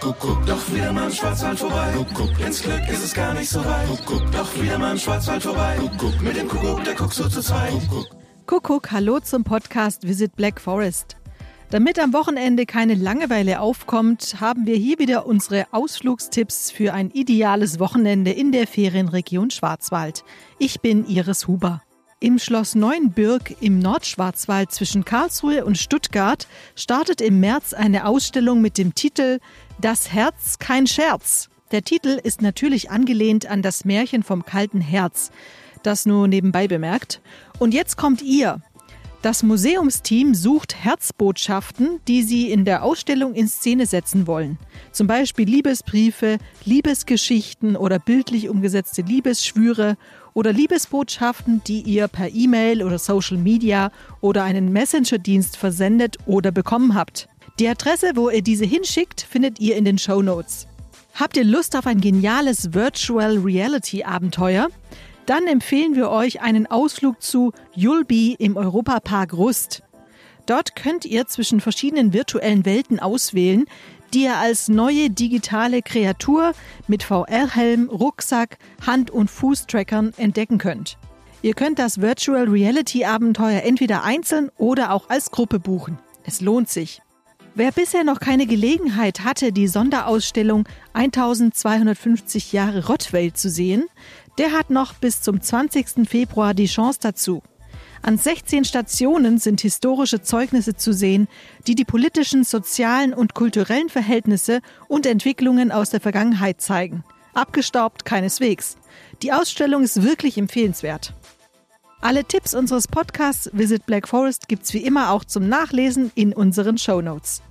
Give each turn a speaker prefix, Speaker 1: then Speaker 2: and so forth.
Speaker 1: Kuckuck, doch wieder mal im Schwarzwald vorbei. Kuckuck, ins Glück ist es gar nicht so weit. Kuckuck, doch wieder mal im Schwarzwald vorbei. Kuckuck, mit dem Kuckuck, der guckt so zu zweit. Kuckuck.
Speaker 2: Kuckuck, hallo zum Podcast Visit Black Forest. Damit am Wochenende keine Langeweile aufkommt, haben wir hier wieder unsere Ausflugstipps für ein ideales Wochenende in der Ferienregion Schwarzwald. Ich bin Iris Huber. Im Schloss Neuenbürg im Nordschwarzwald zwischen Karlsruhe und Stuttgart startet im März eine Ausstellung mit dem Titel Das Herz kein Scherz. Der Titel ist natürlich angelehnt an das Märchen vom kalten Herz. Das nur nebenbei bemerkt. Und jetzt kommt ihr, das Museumsteam sucht Herzbotschaften, die sie in der Ausstellung in Szene setzen wollen. Zum Beispiel Liebesbriefe, Liebesgeschichten oder bildlich umgesetzte Liebesschwüre oder Liebesbotschaften, die ihr per E-Mail oder Social Media oder einen Messenger-Dienst versendet oder bekommen habt. Die Adresse, wo ihr diese hinschickt, findet ihr in den Show Notes. Habt ihr Lust auf ein geniales Virtual Reality Abenteuer? Dann empfehlen wir euch einen Ausflug zu Julbi im Europapark Rust. Dort könnt ihr zwischen verschiedenen virtuellen Welten auswählen, die ihr als neue digitale Kreatur mit VR-Helm, Rucksack, Hand- und Fußtrackern entdecken könnt. Ihr könnt das Virtual Reality Abenteuer entweder einzeln oder auch als Gruppe buchen. Es lohnt sich. Wer bisher noch keine Gelegenheit hatte, die Sonderausstellung 1250 Jahre Rottweil zu sehen, der hat noch bis zum 20. Februar die Chance dazu. An 16 Stationen sind historische Zeugnisse zu sehen, die die politischen, sozialen und kulturellen Verhältnisse und Entwicklungen aus der Vergangenheit zeigen. Abgestaubt keineswegs. Die Ausstellung ist wirklich empfehlenswert. Alle Tipps unseres Podcasts Visit Black Forest gibt's wie immer auch zum Nachlesen in unseren Show Notes.